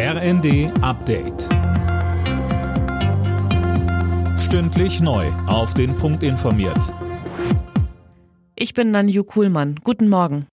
RND Update. Stündlich neu. Auf den Punkt informiert. Ich bin Nanju Kuhlmann. Guten Morgen.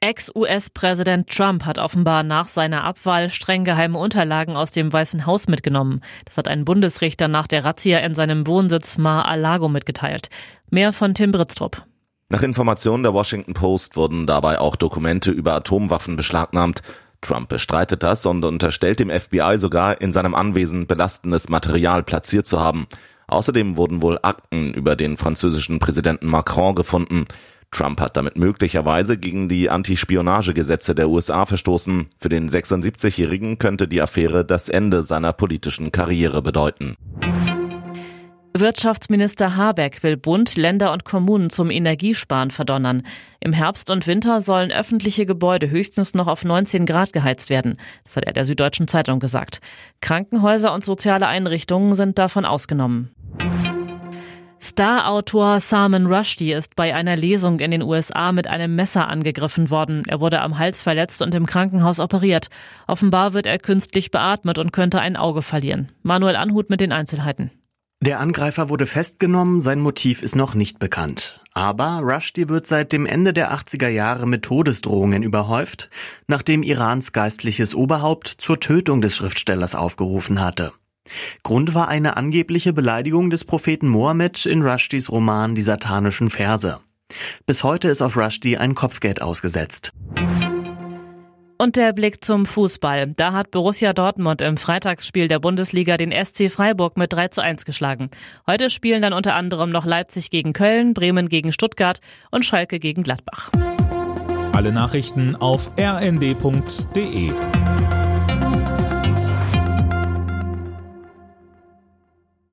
Ex-US-Präsident Trump hat offenbar nach seiner Abwahl streng geheime Unterlagen aus dem Weißen Haus mitgenommen. Das hat ein Bundesrichter nach der Razzia in seinem Wohnsitz Mar-a-Lago mitgeteilt. Mehr von Tim Britztrup. Nach Informationen der Washington Post wurden dabei auch Dokumente über Atomwaffen beschlagnahmt. Trump bestreitet das und unterstellt dem FBI sogar, in seinem Anwesen belastendes Material platziert zu haben. Außerdem wurden wohl Akten über den französischen Präsidenten Macron gefunden. Trump hat damit möglicherweise gegen die Antispionagegesetze der USA verstoßen. Für den 76-Jährigen könnte die Affäre das Ende seiner politischen Karriere bedeuten. Wirtschaftsminister Habeck will Bund, Länder und Kommunen zum Energiesparen verdonnern. Im Herbst und Winter sollen öffentliche Gebäude höchstens noch auf 19 Grad geheizt werden. Das hat er der Süddeutschen Zeitung gesagt. Krankenhäuser und soziale Einrichtungen sind davon ausgenommen. Star-Autor Salman Rushdie ist bei einer Lesung in den USA mit einem Messer angegriffen worden. Er wurde am Hals verletzt und im Krankenhaus operiert. Offenbar wird er künstlich beatmet und könnte ein Auge verlieren. Manuel Anhut mit den Einzelheiten. Der Angreifer wurde festgenommen, sein Motiv ist noch nicht bekannt. Aber Rushdie wird seit dem Ende der 80er Jahre mit Todesdrohungen überhäuft, nachdem Irans geistliches Oberhaupt zur Tötung des Schriftstellers aufgerufen hatte. Grund war eine angebliche Beleidigung des Propheten Mohammed in Rushdies Roman Die satanischen Verse. Bis heute ist auf Rushdie ein Kopfgeld ausgesetzt. Und der Blick zum Fußball. Da hat Borussia Dortmund im Freitagsspiel der Bundesliga den SC Freiburg mit 3 zu 1 geschlagen. Heute spielen dann unter anderem noch Leipzig gegen Köln, Bremen gegen Stuttgart und Schalke gegen Gladbach. Alle Nachrichten auf rnd.de